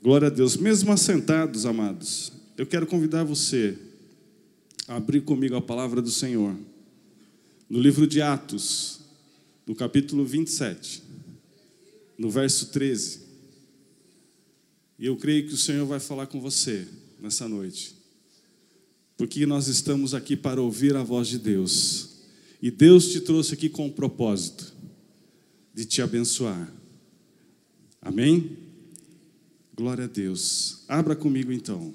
Glória a Deus. Mesmo assentados, amados, eu quero convidar você a abrir comigo a palavra do Senhor. No livro de Atos, no capítulo 27, no verso 13. E eu creio que o Senhor vai falar com você nessa noite. Porque nós estamos aqui para ouvir a voz de Deus. E Deus te trouxe aqui com o propósito de te abençoar. Amém? Glória a Deus. Abra comigo então.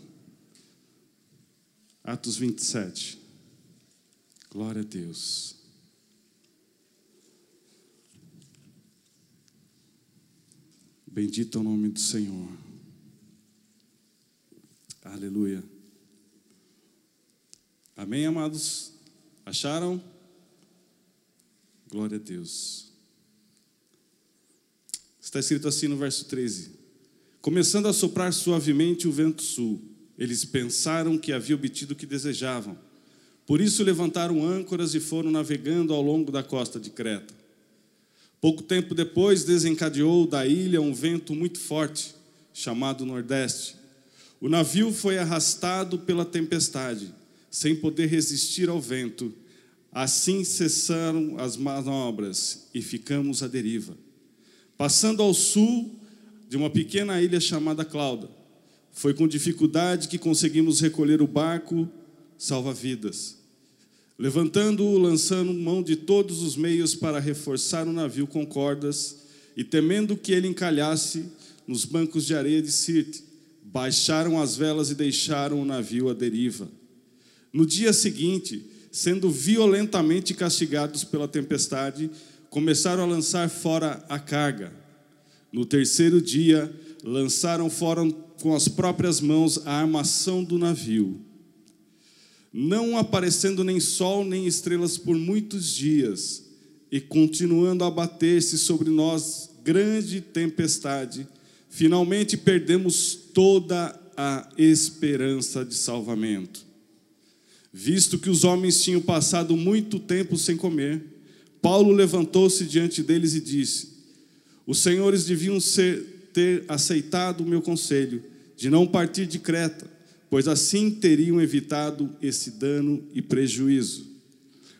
Atos 27. Glória a Deus. Bendito é o nome do Senhor. Aleluia. Amém, amados? Acharam? Glória a Deus. Está escrito assim no verso 13: Começando a soprar suavemente o vento sul, eles pensaram que havia obtido o que desejavam. Por isso levantaram âncoras e foram navegando ao longo da costa de Creta. Pouco tempo depois desencadeou da ilha um vento muito forte, chamado Nordeste. O navio foi arrastado pela tempestade, sem poder resistir ao vento Assim cessaram as manobras e ficamos à deriva. Passando ao sul de uma pequena ilha chamada Clauda, foi com dificuldade que conseguimos recolher o barco salva-vidas. Levantando-o, lançando mão de todos os meios para reforçar o navio com cordas, e temendo que ele encalhasse nos bancos de areia de Sirte, baixaram as velas e deixaram o navio à deriva. No dia seguinte, sendo violentamente castigados pela tempestade, começaram a lançar fora a carga. No terceiro dia, lançaram fora com as próprias mãos a armação do navio. Não aparecendo nem sol nem estrelas por muitos dias, e continuando a bater-se sobre nós grande tempestade, finalmente perdemos toda a esperança de salvamento. Visto que os homens tinham passado muito tempo sem comer, Paulo levantou-se diante deles e disse: Os senhores deviam ser, ter aceitado o meu conselho de não partir de Creta, pois assim teriam evitado esse dano e prejuízo.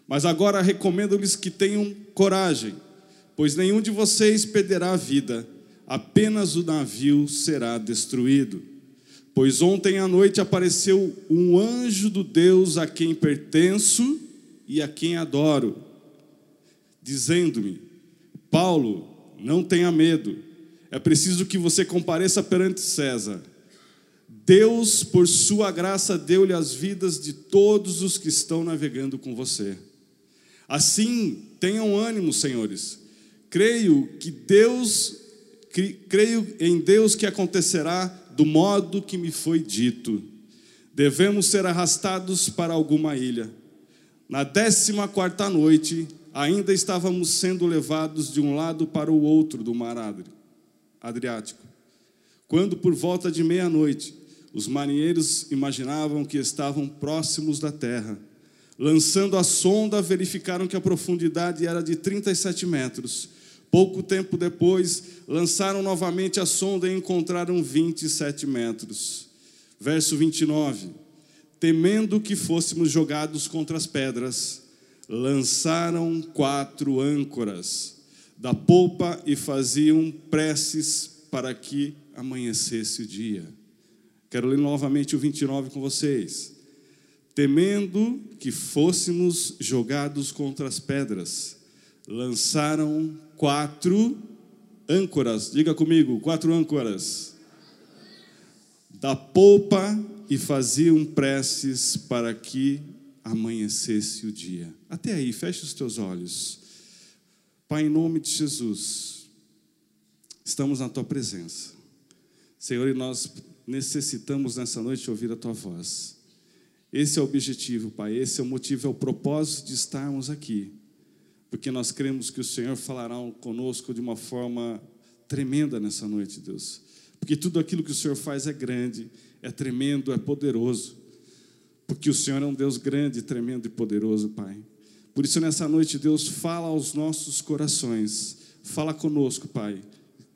Mas agora recomendo-lhes que tenham coragem, pois nenhum de vocês perderá a vida, apenas o navio será destruído. Pois ontem à noite apareceu um anjo do Deus a quem pertenço e a quem adoro, dizendo-me: Paulo, não tenha medo, é preciso que você compareça perante César. Deus, por sua graça, deu-lhe as vidas de todos os que estão navegando com você. Assim, tenham ânimo, senhores. Creio que Deus, creio em Deus que acontecerá do modo que me foi dito. Devemos ser arrastados para alguma ilha. Na décima quarta noite, ainda estávamos sendo levados de um lado para o outro do mar Adriático. Quando, por volta de meia-noite, os marinheiros imaginavam que estavam próximos da terra. Lançando a sonda, verificaram que a profundidade era de 37 metros Pouco tempo depois, lançaram novamente a sonda e encontraram 27 metros. Verso 29. Temendo que fôssemos jogados contra as pedras, lançaram quatro âncoras da polpa e faziam preces para que amanhecesse o dia. Quero ler novamente o 29 com vocês. Temendo que fôssemos jogados contra as pedras, lançaram quatro âncoras. Diga comigo, quatro âncoras. Da polpa e faziam preces para que amanhecesse o dia. Até aí, feche os teus olhos. Pai, em nome de Jesus, estamos na tua presença. Senhor, e nós necessitamos nessa noite ouvir a tua voz. Esse é o objetivo, Pai, esse é o motivo, é o propósito de estarmos aqui porque nós cremos que o Senhor falará conosco de uma forma tremenda nessa noite, Deus. Porque tudo aquilo que o Senhor faz é grande, é tremendo, é poderoso. Porque o Senhor é um Deus grande, tremendo e poderoso, Pai. Por isso, nessa noite, Deus fala aos nossos corações. Fala conosco, Pai.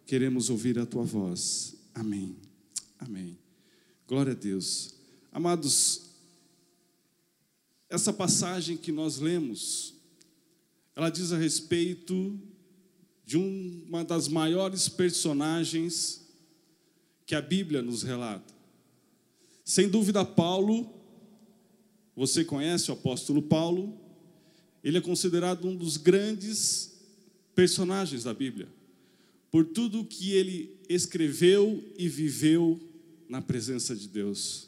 Queremos ouvir a tua voz. Amém. Amém. Glória a Deus. Amados, essa passagem que nós lemos, ela diz a respeito de uma das maiores personagens que a Bíblia nos relata. Sem dúvida, Paulo, você conhece o apóstolo Paulo, ele é considerado um dos grandes personagens da Bíblia, por tudo que ele escreveu e viveu na presença de Deus.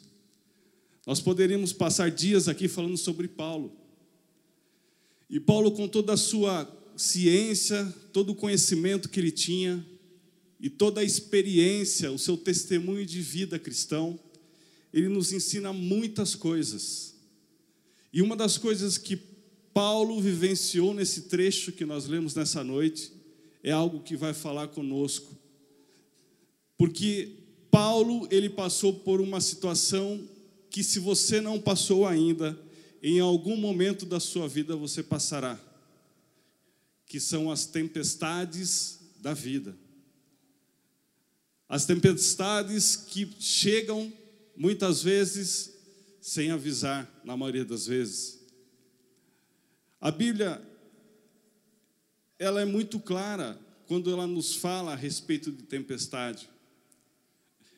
Nós poderíamos passar dias aqui falando sobre Paulo. E Paulo, com toda a sua ciência, todo o conhecimento que ele tinha e toda a experiência, o seu testemunho de vida cristão, ele nos ensina muitas coisas. E uma das coisas que Paulo vivenciou nesse trecho que nós lemos nessa noite é algo que vai falar conosco. Porque Paulo, ele passou por uma situação que se você não passou ainda, em algum momento da sua vida você passará. Que são as tempestades da vida. As tempestades que chegam muitas vezes sem avisar, na maioria das vezes. A Bíblia ela é muito clara quando ela nos fala a respeito de tempestade.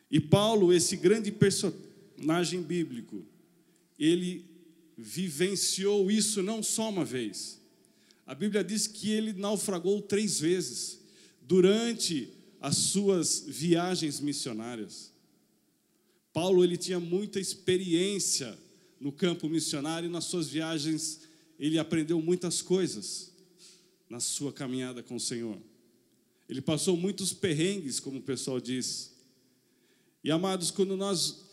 E Paulo, esse grande personagem bíblico, ele vivenciou isso não só uma vez. A Bíblia diz que ele naufragou três vezes durante as suas viagens missionárias. Paulo ele tinha muita experiência no campo missionário e nas suas viagens ele aprendeu muitas coisas na sua caminhada com o Senhor. Ele passou muitos perrengues, como o pessoal diz. E amados, quando nós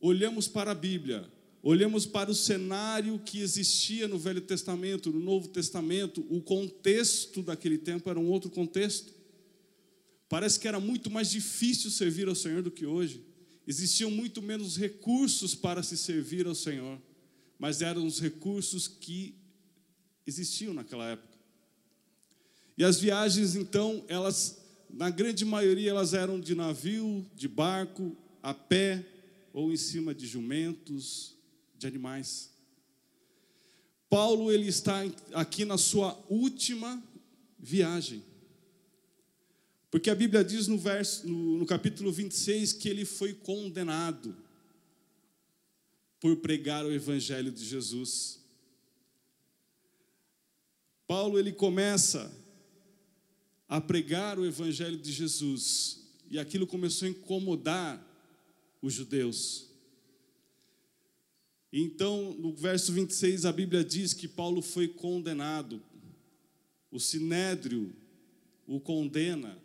olhamos para a Bíblia, olhamos para o cenário que existia no Velho Testamento, no Novo Testamento, o contexto daquele tempo era um outro contexto. Parece que era muito mais difícil servir ao Senhor do que hoje. Existiam muito menos recursos para se servir ao Senhor, mas eram os recursos que existiam naquela época. E as viagens, então, elas na grande maioria elas eram de navio, de barco, a pé ou em cima de jumentos, de animais. Paulo ele está aqui na sua última viagem. Porque a Bíblia diz no verso no, no capítulo 26 que ele foi condenado por pregar o evangelho de Jesus. Paulo ele começa a pregar o evangelho de Jesus, e aquilo começou a incomodar os judeus. Então, no verso 26, a Bíblia diz que Paulo foi condenado. O sinédrio o condena.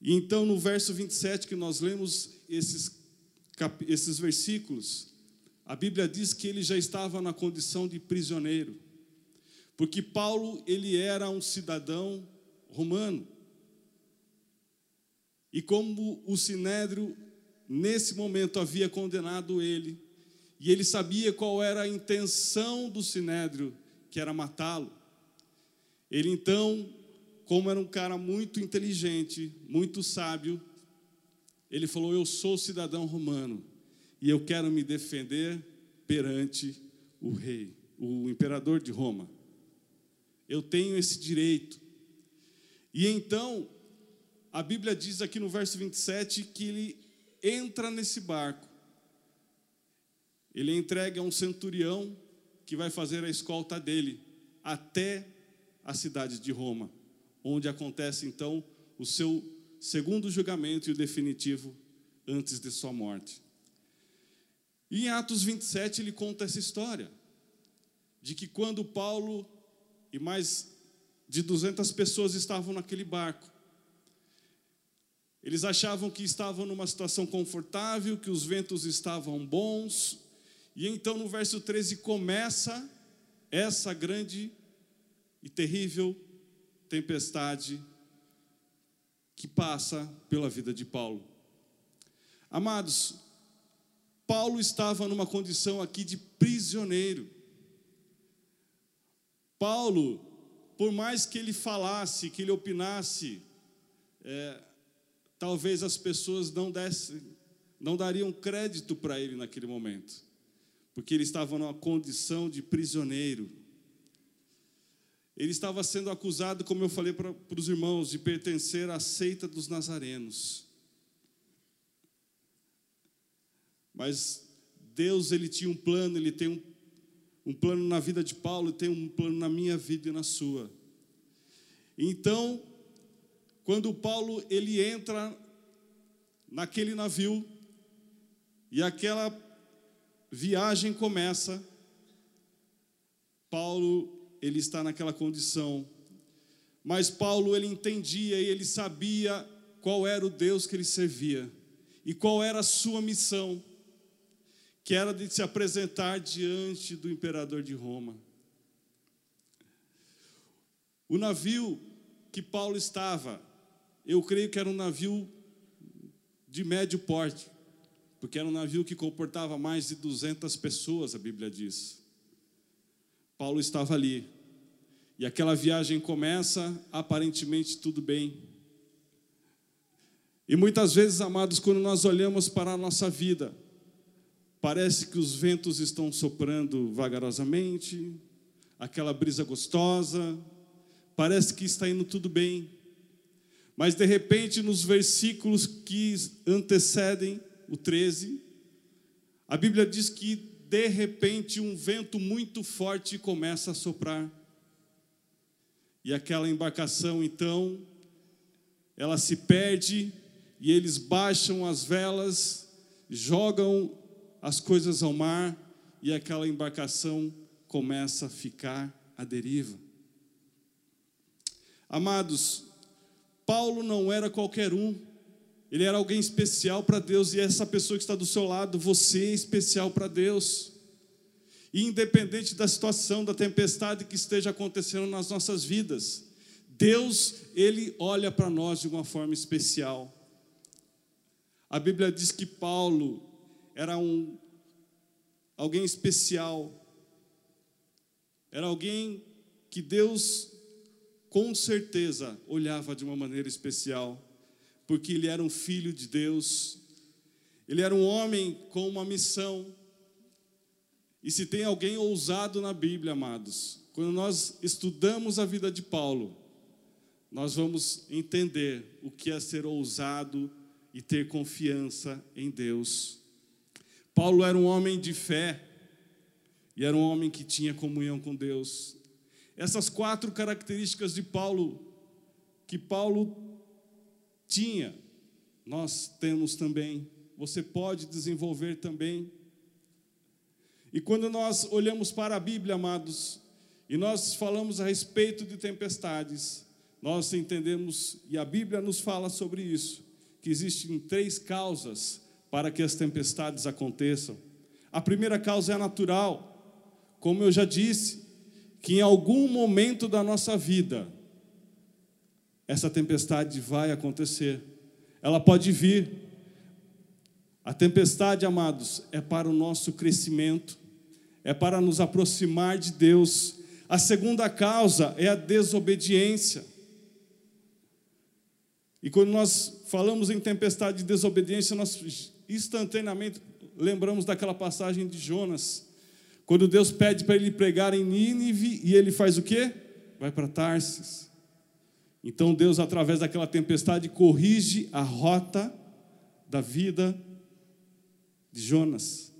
E então, no verso 27 que nós lemos esses, esses versículos, a Bíblia diz que ele já estava na condição de prisioneiro. Porque Paulo, ele era um cidadão romano. E como o sinédrio, nesse momento, havia condenado ele, e ele sabia qual era a intenção do sinédrio, que era matá-lo. Ele então, como era um cara muito inteligente, muito sábio, ele falou: Eu sou cidadão romano e eu quero me defender perante o rei, o imperador de Roma. Eu tenho esse direito. E então, a Bíblia diz aqui no verso 27 que ele entra nesse barco. Ele entrega a um centurião que vai fazer a escolta dele até a cidade de Roma, onde acontece então o seu segundo julgamento e o definitivo antes de sua morte. E em Atos 27 ele conta essa história de que quando Paulo e mais de 200 pessoas estavam naquele barco. Eles achavam que estavam numa situação confortável, que os ventos estavam bons, e então no verso 13 começa essa grande e terrível tempestade que passa pela vida de Paulo. Amados, Paulo estava numa condição aqui de prisioneiro. Paulo por mais que ele falasse, que ele opinasse, é, talvez as pessoas não dessem, não dariam crédito para ele naquele momento, porque ele estava numa condição de prisioneiro. Ele estava sendo acusado, como eu falei para, para os irmãos, de pertencer à seita dos nazarenos. Mas Deus ele tinha um plano, ele tem um, um plano na vida de Paulo, tem um plano na minha vida e na sua. Então, quando Paulo ele entra naquele navio e aquela viagem começa, Paulo ele está naquela condição. Mas Paulo ele entendia e ele sabia qual era o Deus que ele servia e qual era a sua missão, que era de se apresentar diante do imperador de Roma. O navio que Paulo estava, eu creio que era um navio de médio porte, porque era um navio que comportava mais de 200 pessoas, a Bíblia diz. Paulo estava ali. E aquela viagem começa, aparentemente tudo bem. E muitas vezes, amados, quando nós olhamos para a nossa vida, parece que os ventos estão soprando vagarosamente, aquela brisa gostosa, parece que está indo tudo bem. Mas de repente, nos versículos que antecedem o 13, a Bíblia diz que de repente um vento muito forte começa a soprar. E aquela embarcação, então, ela se perde e eles baixam as velas, jogam as coisas ao mar e aquela embarcação começa a ficar à deriva. Amados, Paulo não era qualquer um, ele era alguém especial para Deus e essa pessoa que está do seu lado, você é especial para Deus. E independente da situação, da tempestade que esteja acontecendo nas nossas vidas, Deus, ele olha para nós de uma forma especial. A Bíblia diz que Paulo era um alguém especial. Era alguém que Deus com certeza olhava de uma maneira especial porque ele era um filho de Deus, ele era um homem com uma missão. E se tem alguém ousado na Bíblia, amados, quando nós estudamos a vida de Paulo, nós vamos entender o que é ser ousado e ter confiança em Deus. Paulo era um homem de fé e era um homem que tinha comunhão com Deus. Essas quatro características de Paulo, que Paulo tinha, nós temos também, você pode desenvolver também. E quando nós olhamos para a Bíblia, amados, e nós falamos a respeito de tempestades, nós entendemos, e a Bíblia nos fala sobre isso, que existem três causas para que as tempestades aconteçam. A primeira causa é natural, como eu já disse, que em algum momento da nossa vida, essa tempestade vai acontecer. Ela pode vir. A tempestade, amados, é para o nosso crescimento, é para nos aproximar de Deus. A segunda causa é a desobediência. E quando nós falamos em tempestade de desobediência, nós instantaneamente lembramos daquela passagem de Jonas, quando Deus pede para ele pregar em Nínive e ele faz o quê? Vai para Tarsis. Então Deus, através daquela tempestade, corrige a rota da vida de Jonas.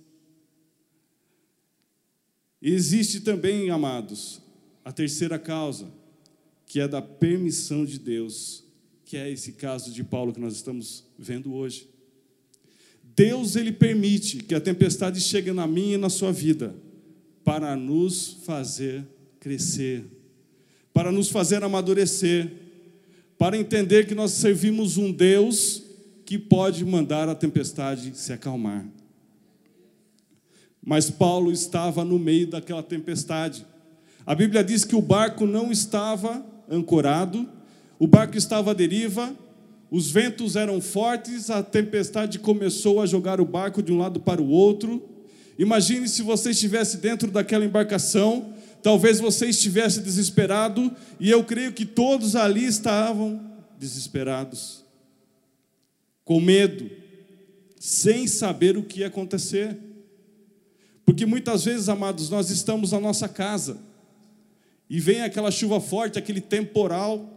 Existe também, amados, a terceira causa, que é da permissão de Deus, que é esse caso de Paulo que nós estamos vendo hoje. Deus ele permite que a tempestade chegue na minha e na sua vida para nos fazer crescer, para nos fazer amadurecer para entender que nós servimos um Deus que pode mandar a tempestade se acalmar. Mas Paulo estava no meio daquela tempestade. A Bíblia diz que o barco não estava ancorado, o barco estava à deriva, os ventos eram fortes, a tempestade começou a jogar o barco de um lado para o outro. Imagine se você estivesse dentro daquela embarcação Talvez você estivesse desesperado, e eu creio que todos ali estavam desesperados. com medo, sem saber o que ia acontecer. Porque muitas vezes, amados, nós estamos na nossa casa e vem aquela chuva forte, aquele temporal,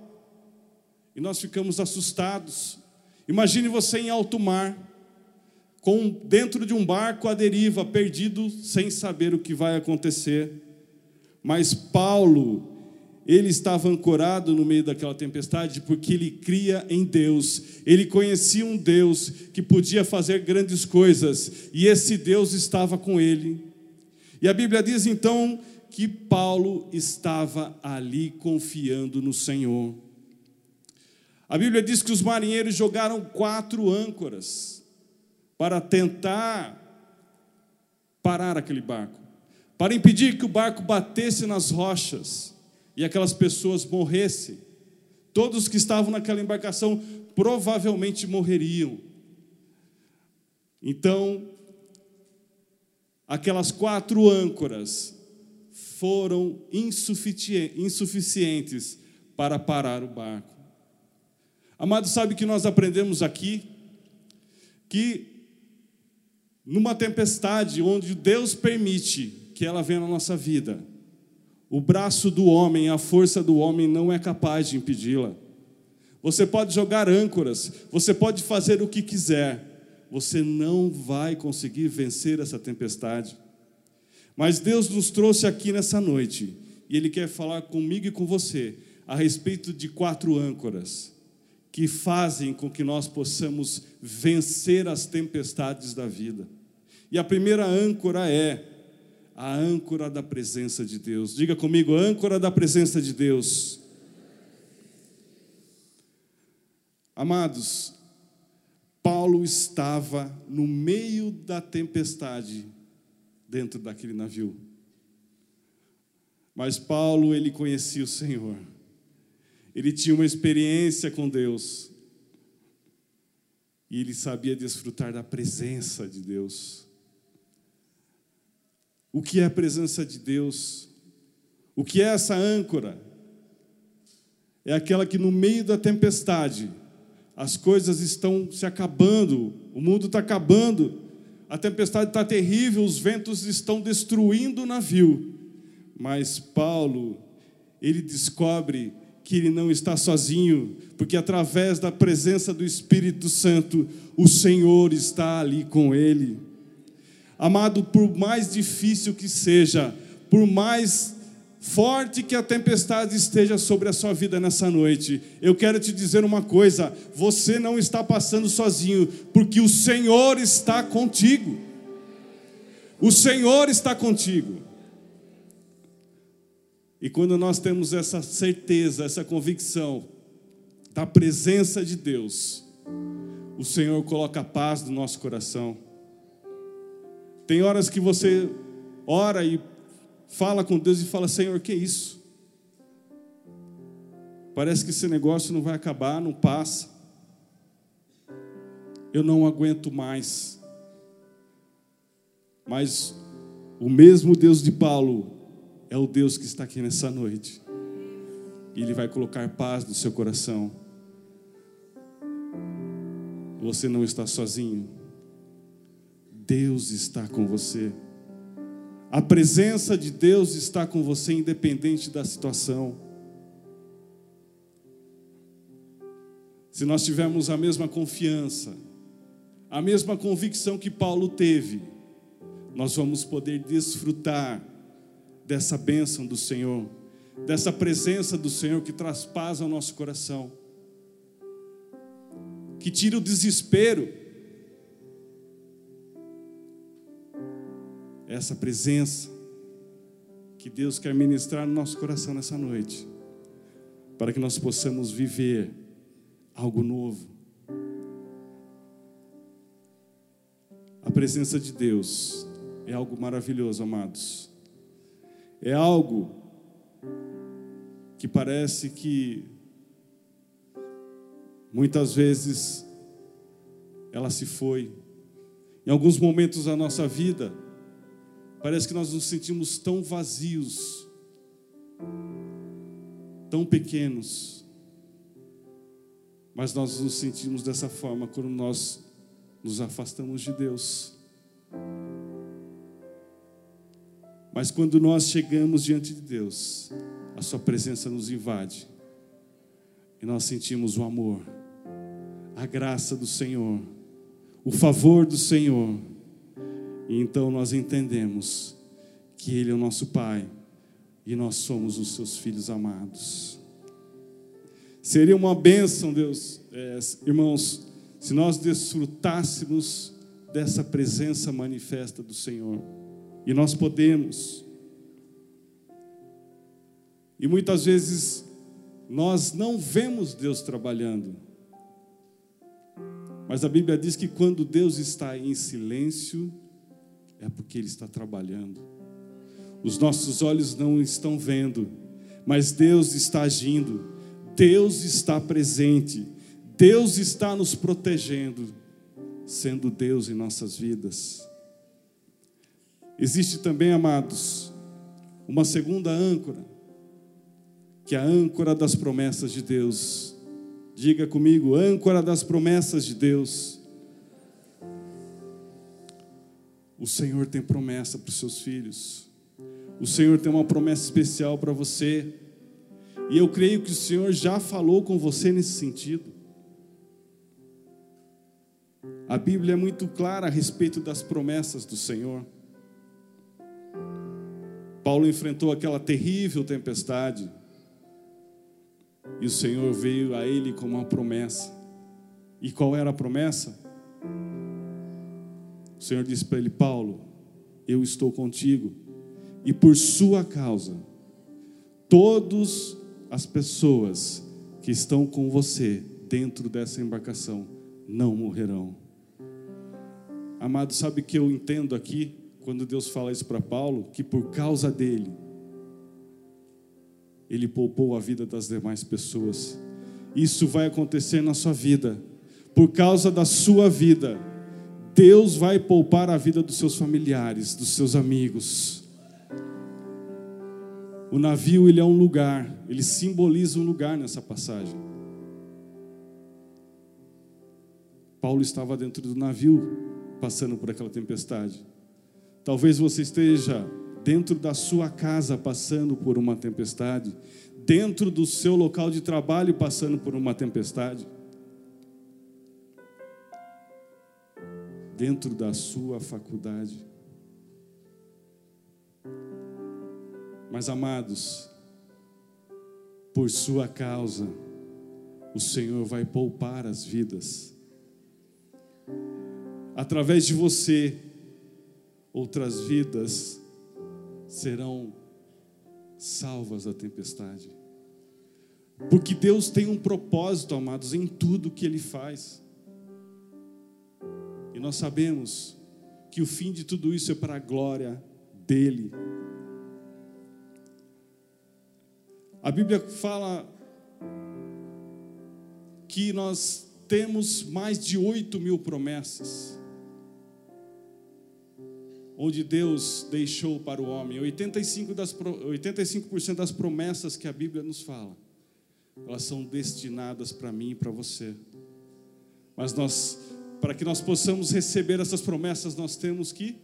e nós ficamos assustados. Imagine você em alto mar, com dentro de um barco à deriva, perdido, sem saber o que vai acontecer. Mas Paulo, ele estava ancorado no meio daquela tempestade porque ele cria em Deus. Ele conhecia um Deus que podia fazer grandes coisas e esse Deus estava com ele. E a Bíblia diz então que Paulo estava ali confiando no Senhor. A Bíblia diz que os marinheiros jogaram quatro âncoras para tentar parar aquele barco, para impedir que o barco batesse nas rochas e aquelas pessoas morressem. Todos que estavam naquela embarcação provavelmente morreriam. Então, aquelas quatro âncoras foram insuficientes para parar o barco. Amado, sabe que nós aprendemos aqui? Que numa tempestade onde Deus permite que ela venha na nossa vida, o braço do homem, a força do homem não é capaz de impedi-la. Você pode jogar âncoras, você pode fazer o que quiser, você não vai conseguir vencer essa tempestade. Mas Deus nos trouxe aqui nessa noite e Ele quer falar comigo e com você a respeito de quatro âncoras que fazem com que nós possamos vencer as tempestades da vida. E a primeira âncora é a âncora da presença de Deus. Diga comigo, âncora da presença de Deus. Amados, Paulo estava no meio da tempestade dentro daquele navio. Mas Paulo, ele conhecia o Senhor. Ele tinha uma experiência com Deus. E ele sabia desfrutar da presença de Deus. O que é a presença de Deus? O que é essa âncora? É aquela que no meio da tempestade, as coisas estão se acabando, o mundo está acabando, a tempestade está terrível, os ventos estão destruindo o navio. Mas Paulo, ele descobre que ele não está sozinho, porque através da presença do Espírito Santo, o Senhor está ali com ele. Amado, por mais difícil que seja, por mais forte que a tempestade esteja sobre a sua vida nessa noite, eu quero te dizer uma coisa: você não está passando sozinho, porque o Senhor está contigo. O Senhor está contigo. E quando nós temos essa certeza, essa convicção da presença de Deus, o Senhor coloca paz no nosso coração. Tem horas que você ora e fala com Deus e fala: Senhor, que isso? Parece que esse negócio não vai acabar, não passa. Eu não aguento mais. Mas o mesmo Deus de Paulo é o Deus que está aqui nessa noite. E Ele vai colocar paz no seu coração. Você não está sozinho. Deus está com você. A presença de Deus está com você, independente da situação. Se nós tivermos a mesma confiança, a mesma convicção que Paulo teve, nós vamos poder desfrutar dessa bênção do Senhor, dessa presença do Senhor que traz paz ao nosso coração, que tira o desespero, essa presença que Deus quer ministrar no nosso coração nessa noite, para que nós possamos viver algo novo. A presença de Deus é algo maravilhoso, amados. É algo que parece que muitas vezes ela se foi. Em alguns momentos da nossa vida, Parece que nós nos sentimos tão vazios, tão pequenos. Mas nós nos sentimos dessa forma quando nós nos afastamos de Deus. Mas quando nós chegamos diante de Deus, a Sua presença nos invade e nós sentimos o amor, a graça do Senhor, o favor do Senhor, e então nós entendemos que Ele é o nosso Pai e nós somos os Seus filhos amados. Seria uma bênção, Deus, é, irmãos, se nós desfrutássemos dessa presença manifesta do Senhor. E nós podemos. E muitas vezes nós não vemos Deus trabalhando. Mas a Bíblia diz que quando Deus está em silêncio, é porque Ele está trabalhando. Os nossos olhos não estão vendo, mas Deus está agindo, Deus está presente, Deus está nos protegendo, sendo Deus em nossas vidas. Existe também, amados, uma segunda âncora, que é a âncora das promessas de Deus. Diga comigo, âncora das promessas de Deus. O Senhor tem promessa para os seus filhos. O Senhor tem uma promessa especial para você. E eu creio que o Senhor já falou com você nesse sentido. A Bíblia é muito clara a respeito das promessas do Senhor. Paulo enfrentou aquela terrível tempestade. E o Senhor veio a ele com uma promessa. E qual era a promessa? O Senhor disse para ele: Paulo, eu estou contigo, e por sua causa, todas as pessoas que estão com você dentro dessa embarcação não morrerão. Amado, sabe que eu entendo aqui? quando Deus fala isso para Paulo, que por causa dele, ele poupou a vida das demais pessoas. Isso vai acontecer na sua vida, por causa da sua vida. Deus vai poupar a vida dos seus familiares, dos seus amigos. O navio ele é um lugar, ele simboliza um lugar nessa passagem. Paulo estava dentro do navio, passando por aquela tempestade. Talvez você esteja dentro da sua casa passando por uma tempestade, dentro do seu local de trabalho passando por uma tempestade, dentro da sua faculdade. Mas amados, por sua causa, o Senhor vai poupar as vidas. Através de você, outras vidas serão salvas da tempestade. Porque Deus tem um propósito, amados, em tudo que Ele faz. Nós sabemos que o fim de tudo isso é para a glória dEle. A Bíblia fala que nós temos mais de oito mil promessas onde Deus deixou para o homem. 85%, das, 85 das promessas que a Bíblia nos fala, elas são destinadas para mim e para você. Mas nós, para que nós possamos receber essas promessas, nós temos que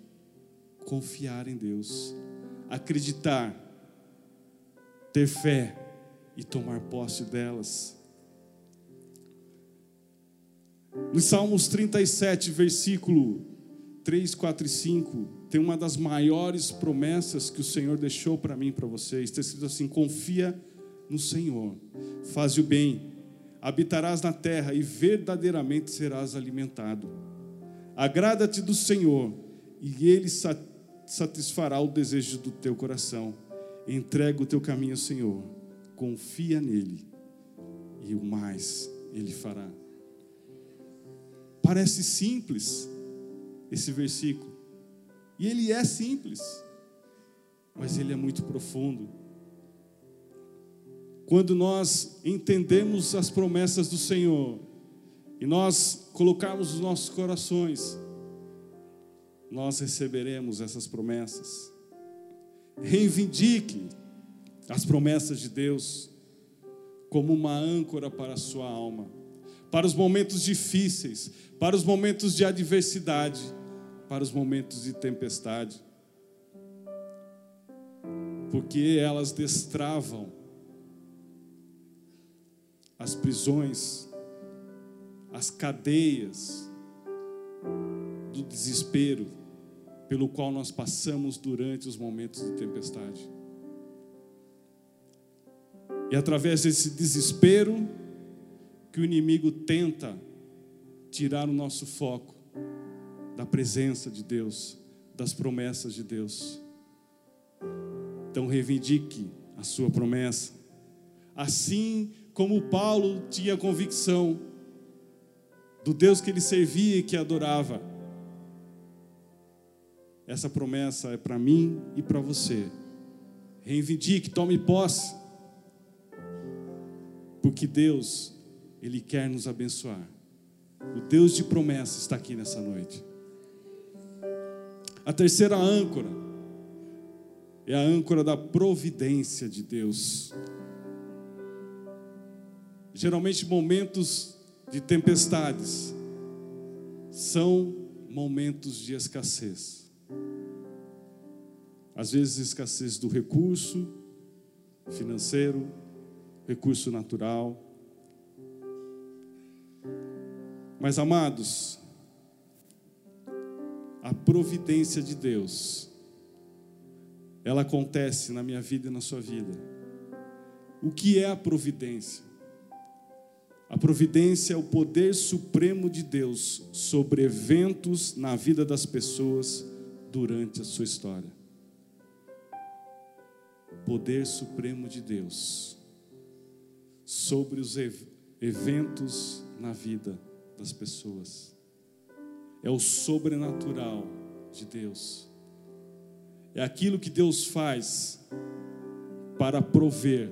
confiar em Deus, acreditar, ter fé e tomar posse delas. No Salmos 37, versículo 3, 4 e 5, tem uma das maiores promessas que o Senhor deixou para mim e para vocês. Está escrito assim: confia no Senhor, faz o bem, habitarás na terra e verdadeiramente serás alimentado. Agrada-te do Senhor e Ele satisfará o desejo do teu coração. Entrega o teu caminho ao Senhor, confia nele e o mais Ele fará. Parece simples esse versículo, e ele é simples, mas ele é muito profundo. Quando nós entendemos as promessas do Senhor e nós colocarmos os nossos corações, nós receberemos essas promessas. Reivindique as promessas de Deus como uma âncora para a sua alma, para os momentos difíceis, para os momentos de adversidade, para os momentos de tempestade. Porque elas destravam as prisões, as cadeias do desespero pelo qual nós passamos durante os momentos de tempestade. E através desse desespero que o inimigo tenta tirar o nosso foco da presença de Deus, das promessas de Deus. Então reivindique a sua promessa. Assim como Paulo tinha convicção do Deus que ele servia e que adorava. Essa promessa é para mim e para você. Reivindique, tome posse. Porque Deus, Ele quer nos abençoar. O Deus de promessa está aqui nessa noite. A terceira âncora é a âncora da providência de Deus. Geralmente, momentos de tempestades são momentos de escassez. Às vezes, escassez do recurso financeiro, recurso natural. Mas, amados, a providência de Deus, ela acontece na minha vida e na sua vida. O que é a providência? A providência é o poder supremo de Deus sobre eventos na vida das pessoas durante a sua história. Poder supremo de Deus sobre os eventos na vida das pessoas. É o sobrenatural de Deus. É aquilo que Deus faz para prover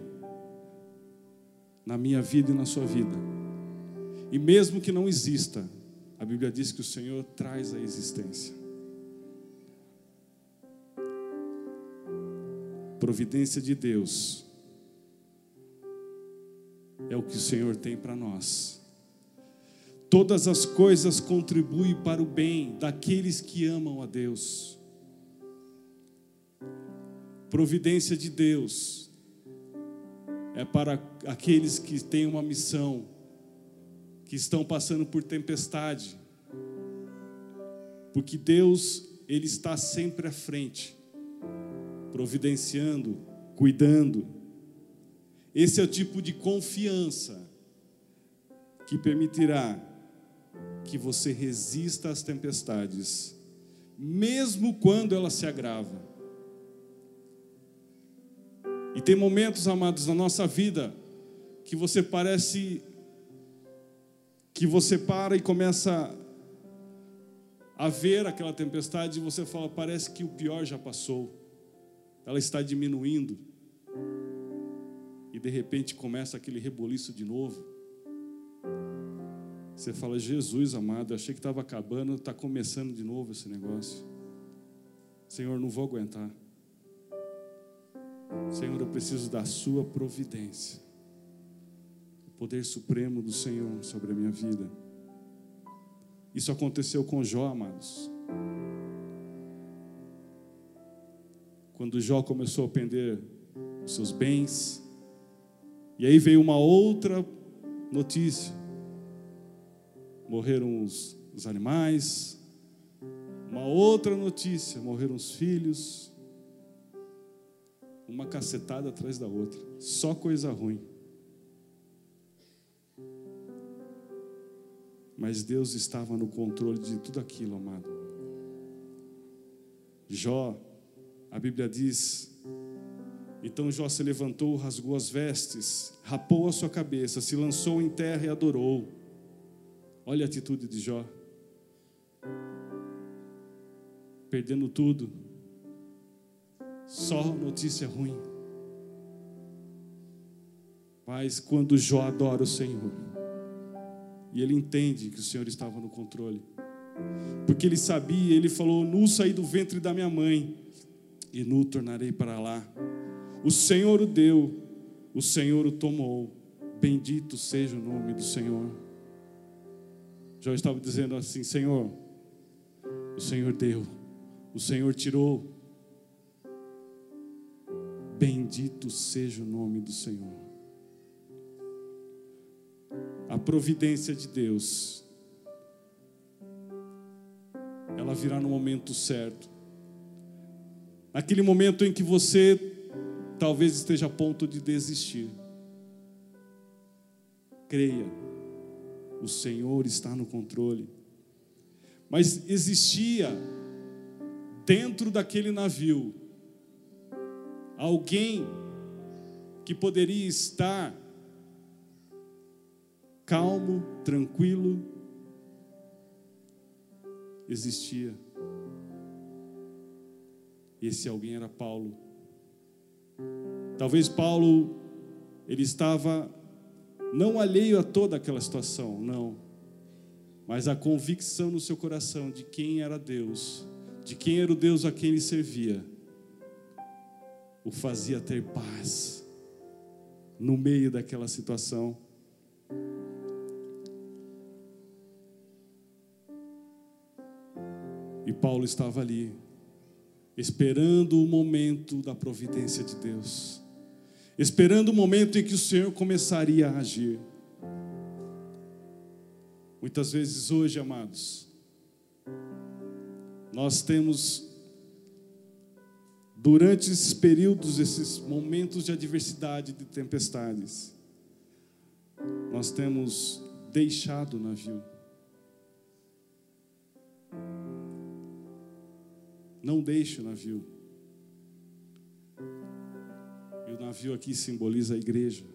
na minha vida e na sua vida. E mesmo que não exista, a Bíblia diz que o Senhor traz a existência. Providência de Deus é o que o Senhor tem para nós. Todas as coisas contribuem para o bem daqueles que amam a Deus. Providência de Deus é para aqueles que têm uma missão, que estão passando por tempestade, porque Deus, Ele está sempre à frente, providenciando, cuidando, esse é o tipo de confiança que permitirá que você resista às tempestades, mesmo quando ela se agrava. E tem momentos, amados, na nossa vida que você parece que você para e começa a ver aquela tempestade e você fala, parece que o pior já passou. Ela está diminuindo e de repente começa aquele reboliço de novo. Você fala, Jesus amado, achei que estava acabando, está começando de novo esse negócio. Senhor, não vou aguentar. Senhor, eu preciso da Sua providência, o poder supremo do Senhor sobre a minha vida. Isso aconteceu com Jó, amados. Quando Jó começou a perder os seus bens, e aí veio uma outra notícia. Morreram os, os animais. Uma outra notícia: morreram os filhos. Uma cacetada atrás da outra. Só coisa ruim. Mas Deus estava no controle de tudo aquilo, amado. Jó, a Bíblia diz então Jó se levantou, rasgou as vestes, rapou a sua cabeça, se lançou em terra e adorou. Olha a atitude de Jó. Perdendo tudo. Só notícia ruim. Mas quando Jó adora o Senhor, e ele entende que o Senhor estava no controle, porque ele sabia, ele falou: Nu saí do ventre da minha mãe, e nu tornarei para lá. O Senhor o deu, o Senhor o tomou. Bendito seja o nome do Senhor. Jó estava dizendo assim: Senhor, o Senhor deu, o Senhor tirou. Bendito seja o nome do Senhor. A providência de Deus, ela virá no momento certo. Naquele momento em que você talvez esteja a ponto de desistir. Creia, o Senhor está no controle. Mas existia dentro daquele navio alguém que poderia estar calmo, tranquilo, existia. Esse alguém era Paulo. Talvez Paulo ele estava não alheio a toda aquela situação, não. Mas a convicção no seu coração de quem era Deus, de quem era o Deus a quem ele servia, o fazia ter paz no meio daquela situação. E Paulo estava ali, esperando o momento da providência de Deus, esperando o momento em que o Senhor começaria a agir. Muitas vezes hoje, amados, nós temos, durante esses períodos, esses momentos de adversidade, de tempestades, nós temos deixado o navio. Não deixe o navio. E o navio aqui simboliza a igreja.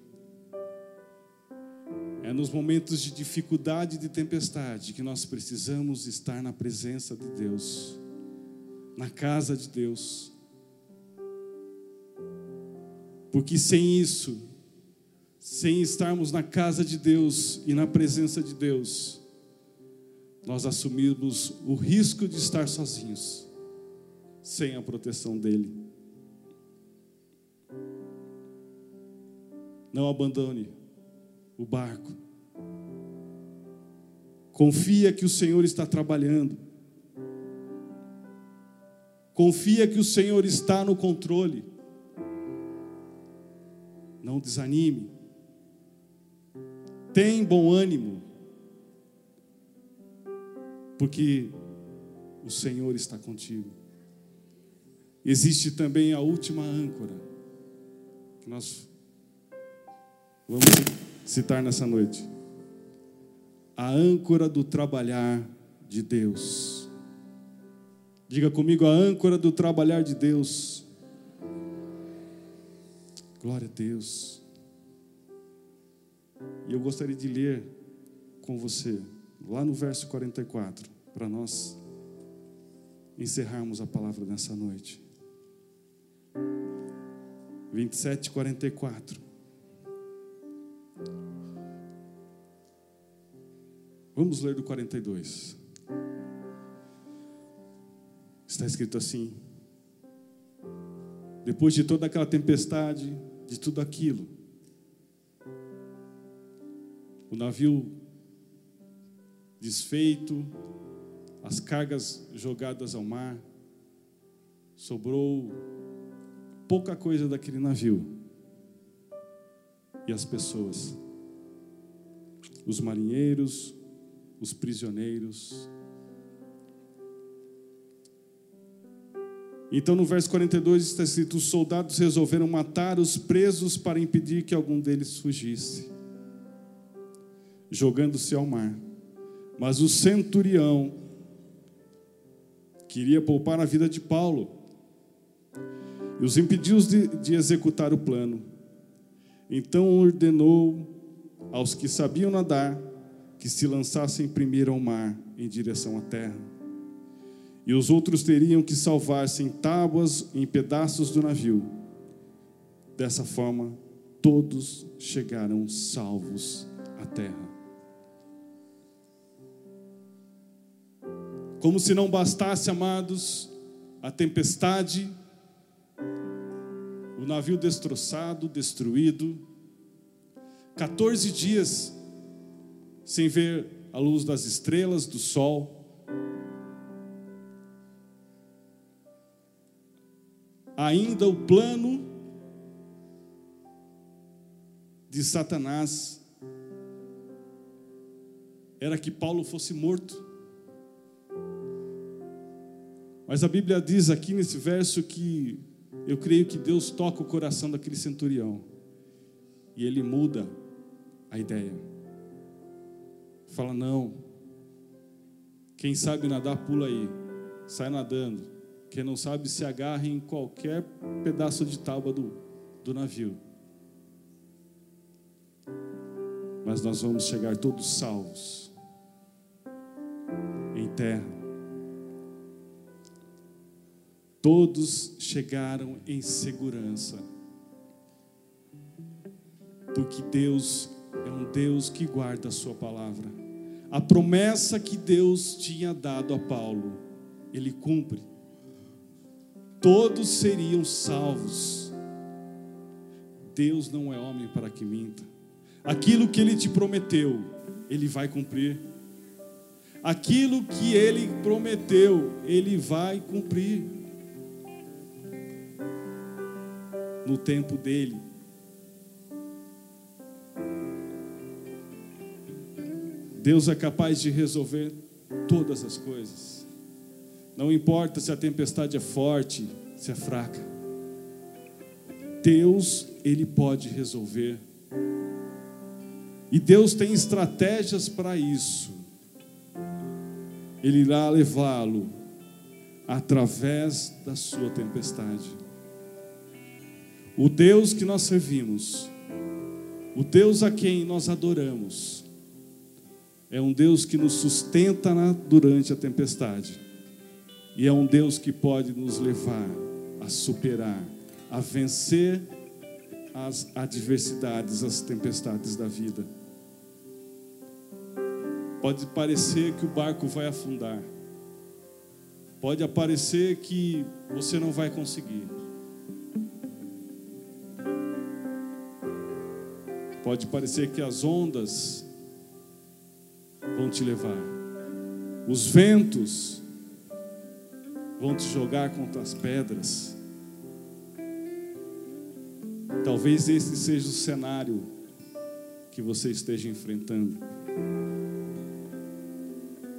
É nos momentos de dificuldade e de tempestade que nós precisamos estar na presença de Deus, na casa de Deus. Porque sem isso, sem estarmos na casa de Deus e na presença de Deus, nós assumimos o risco de estar sozinhos sem a proteção dele. Não abandone o barco. Confia que o Senhor está trabalhando. Confia que o Senhor está no controle. Não desanime. Tem bom ânimo. Porque o Senhor está contigo. Existe também a última âncora, que nós vamos citar nessa noite. A âncora do trabalhar de Deus. Diga comigo, a âncora do trabalhar de Deus. Glória a Deus. E eu gostaria de ler com você, lá no verso 44, para nós encerrarmos a palavra nessa noite. 27, 44. Vamos ler do 42. Está escrito assim: Depois de toda aquela tempestade, de tudo aquilo, o navio desfeito, as cargas jogadas ao mar, sobrou pouca coisa daquele navio. E as pessoas, os marinheiros, os prisioneiros. Então no verso 42 está escrito: os soldados resolveram matar os presos para impedir que algum deles fugisse, jogando-se ao mar. Mas o centurião queria poupar a vida de Paulo e os impediu de, de executar o plano. Então ordenou aos que sabiam nadar que se lançassem primeiro ao mar em direção à terra. E os outros teriam que salvar-se em tábuas, em pedaços do navio. Dessa forma, todos chegaram salvos à terra. Como se não bastasse, amados, a tempestade o navio destroçado, destruído, 14 dias sem ver à luz das estrelas, do sol. Ainda o plano de Satanás era que Paulo fosse morto. Mas a Bíblia diz aqui nesse verso que eu creio que Deus toca o coração daquele centurião e ele muda a ideia. Fala: não, quem sabe nadar, pula aí, sai nadando. Quem não sabe, se agarra em qualquer pedaço de tábua do, do navio. Mas nós vamos chegar todos salvos em terra. Todos chegaram em segurança. Porque Deus é um Deus que guarda a sua palavra. A promessa que Deus tinha dado a Paulo, ele cumpre. Todos seriam salvos. Deus não é homem para que minta. Aquilo que ele te prometeu, ele vai cumprir. Aquilo que ele prometeu, ele vai cumprir. no tempo dele. Deus é capaz de resolver todas as coisas. Não importa se a tempestade é forte, se é fraca. Deus, ele pode resolver. E Deus tem estratégias para isso. Ele irá levá-lo através da sua tempestade. O Deus que nós servimos, o Deus a quem nós adoramos, é um Deus que nos sustenta durante a tempestade, e é um Deus que pode nos levar a superar, a vencer as adversidades, as tempestades da vida. Pode parecer que o barco vai afundar, pode parecer que você não vai conseguir. Pode parecer que as ondas vão te levar, os ventos vão te jogar contra as pedras. Talvez esse seja o cenário que você esteja enfrentando.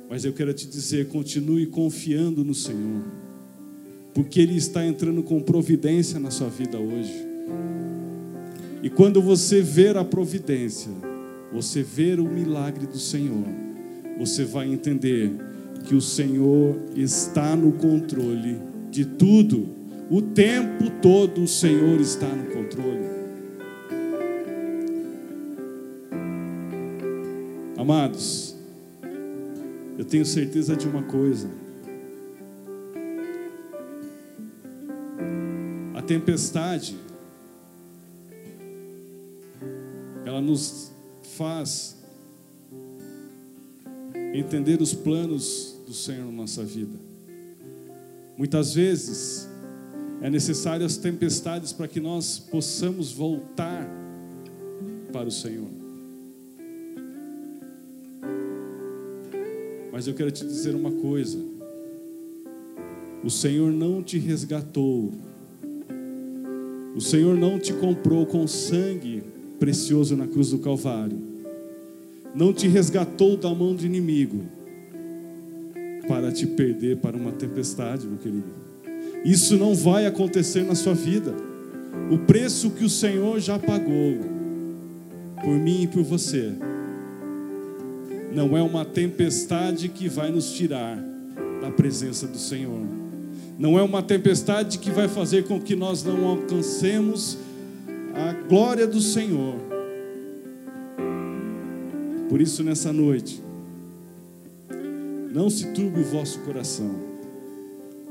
Mas eu quero te dizer: continue confiando no Senhor, porque Ele está entrando com providência na sua vida hoje. E quando você ver a providência, você ver o milagre do Senhor, você vai entender que o Senhor está no controle de tudo. O tempo todo o Senhor está no controle. Amados, eu tenho certeza de uma coisa. A tempestade ela nos faz entender os planos do Senhor na nossa vida. Muitas vezes é necessário as tempestades para que nós possamos voltar para o Senhor. Mas eu quero te dizer uma coisa: o Senhor não te resgatou, o Senhor não te comprou com sangue precioso na cruz do Calvário, não te resgatou da mão do inimigo para te perder para uma tempestade, meu querido. Isso não vai acontecer na sua vida. O preço que o Senhor já pagou por mim e por você não é uma tempestade que vai nos tirar da presença do Senhor. Não é uma tempestade que vai fazer com que nós não alcancemos a glória do Senhor. Por isso, nessa noite, não se turbe o vosso coração,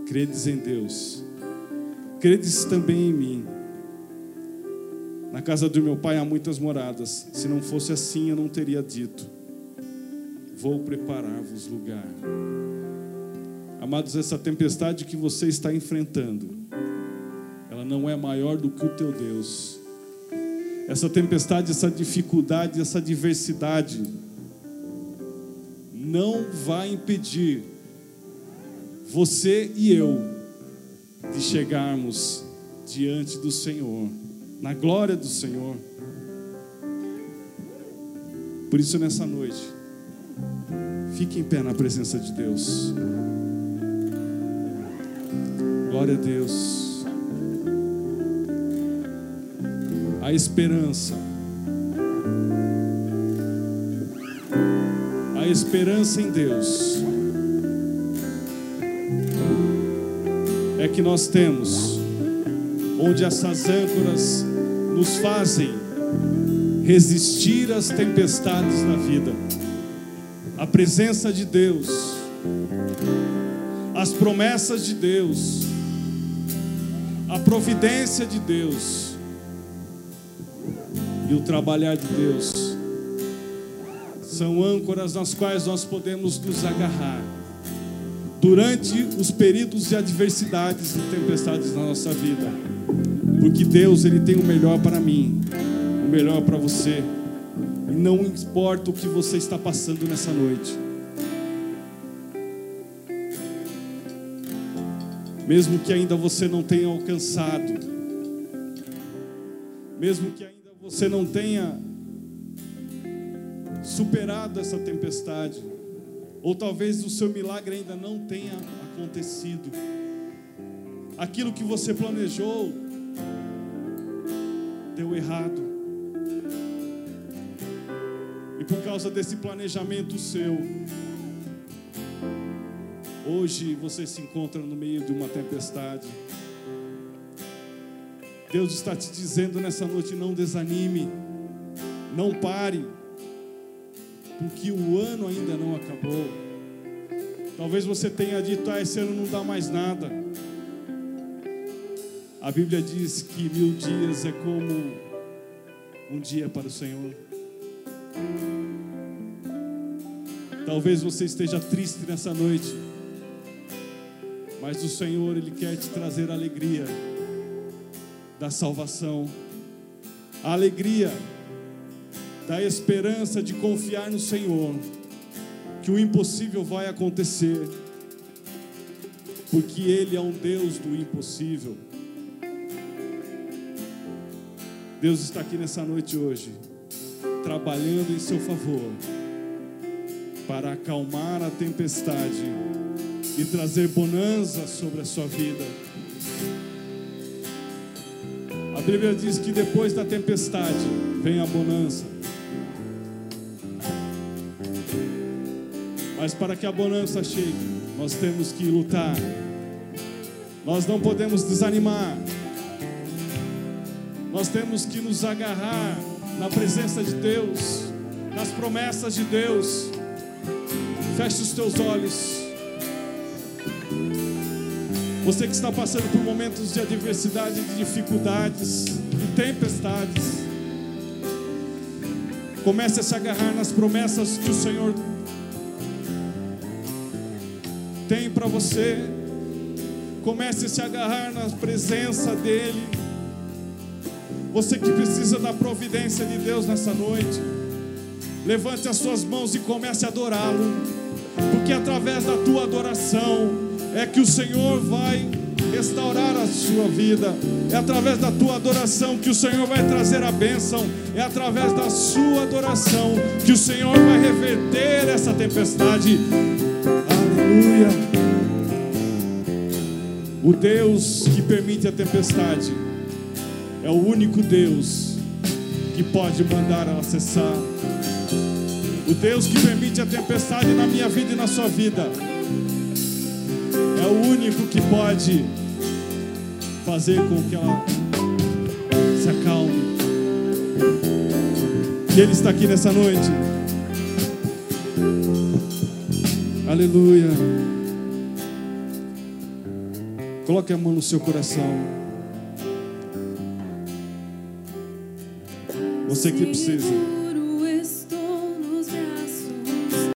credes em Deus, credes também em mim. Na casa do meu pai há muitas moradas, se não fosse assim, eu não teria dito: Vou preparar-vos lugar. Amados, essa tempestade que você está enfrentando, ela não é maior do que o teu Deus. Essa tempestade, essa dificuldade, essa adversidade, não vai impedir você e eu de chegarmos diante do Senhor, na glória do Senhor. Por isso, nessa noite, fique em pé na presença de Deus. Glória a Deus. A esperança. Esperança em Deus é que nós temos, onde essas âncoras nos fazem resistir às tempestades da vida. A presença de Deus, as promessas de Deus, a providência de Deus e o trabalhar de Deus são âncoras nas quais nós podemos nos agarrar durante os períodos de adversidades e tempestades na nossa vida. Porque Deus, ele tem o melhor para mim, o melhor para você. E não importa o que você está passando nessa noite. Mesmo que ainda você não tenha alcançado, mesmo que ainda você não tenha superado essa tempestade, ou talvez o seu milagre ainda não tenha acontecido. Aquilo que você planejou deu errado. E por causa desse planejamento seu, hoje você se encontra no meio de uma tempestade. Deus está te dizendo nessa noite: não desanime, não pare porque o ano ainda não acabou. Talvez você tenha dito, ah, esse ano não dá mais nada. A Bíblia diz que mil dias é como um dia para o Senhor. Talvez você esteja triste nessa noite, mas o Senhor, Ele quer te trazer a alegria da salvação, a alegria da esperança de confiar no Senhor, que o impossível vai acontecer, porque Ele é um Deus do impossível. Deus está aqui nessa noite hoje, trabalhando em seu favor, para acalmar a tempestade e trazer bonança sobre a sua vida. A Bíblia diz que depois da tempestade vem a bonança. Mas para que a bonança chegue, nós temos que lutar. Nós não podemos desanimar. Nós temos que nos agarrar na presença de Deus, nas promessas de Deus. Feche os teus olhos. Você que está passando por momentos de adversidade, de dificuldades, de tempestades, comece a se agarrar nas promessas que o Senhor tem para você. Comece a se agarrar na presença dEle. Você que precisa da providência de Deus nessa noite, levante as suas mãos e comece a adorá-lo, porque através da tua adoração é que o Senhor vai restaurar a sua vida. É através da tua adoração que o Senhor vai trazer a bênção. É através da sua adoração que o Senhor vai reverter essa tempestade. Aleluia. O Deus que permite a tempestade é o único Deus que pode mandar ela cessar. O Deus que permite a tempestade na minha vida e na sua vida é o único que pode fazer com que ela se acalme. E Ele está aqui nessa noite. Aleluia. Coloque a mão no seu coração. Você que precisa.